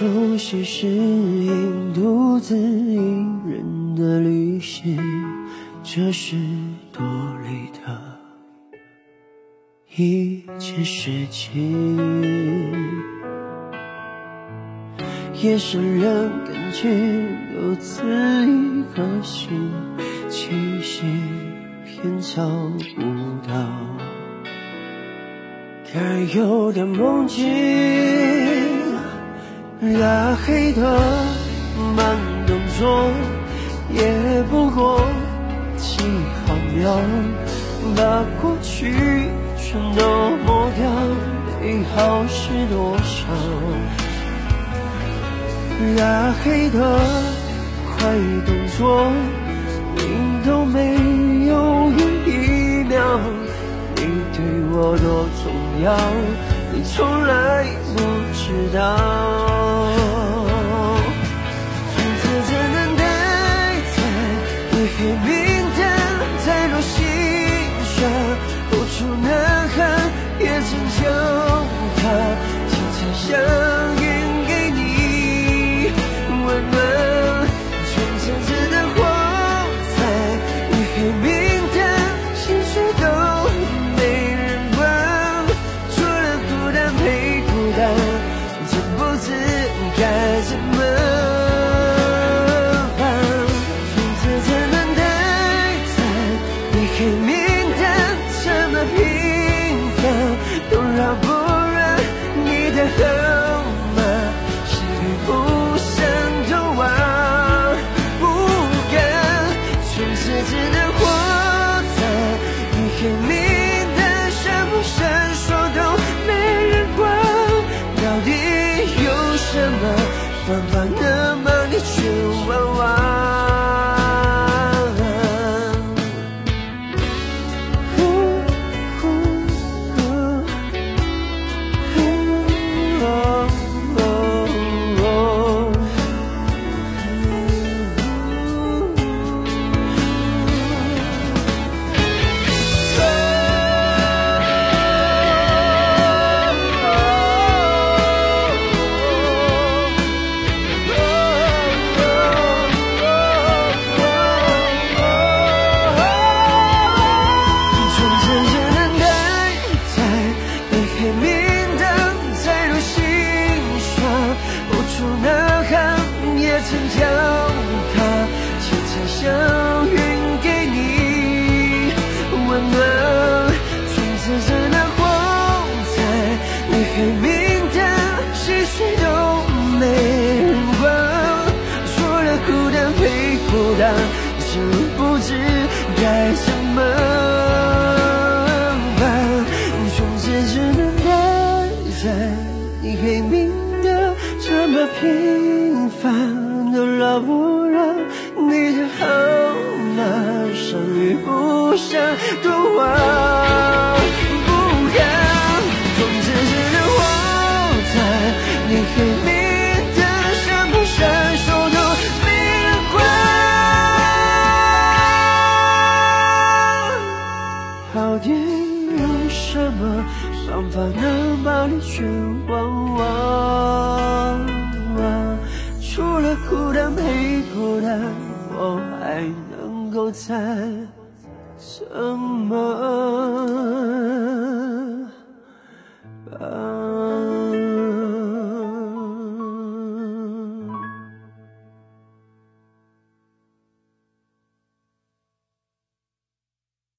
出现适应独自一人的旅行，这是多累的一件事情。夜深人感觉如此一颗心，气息偏找不到，该有的梦境。拉黑的慢动作，也不过几毫秒，把过去全都抹掉，美好是多少？拉黑的快动作，你都没有一秒，你对我多重要，你从来不知道。从此只能待在黑夜。字该怎么单，细水都没人管，除了孤单陪孤单，真不知该怎么办，从此只能待在你黑名单，这么平凡。都绕不了你的号码，相遇不想多忘，你全忘忘？除了孤单没孤单，我还能够再什么？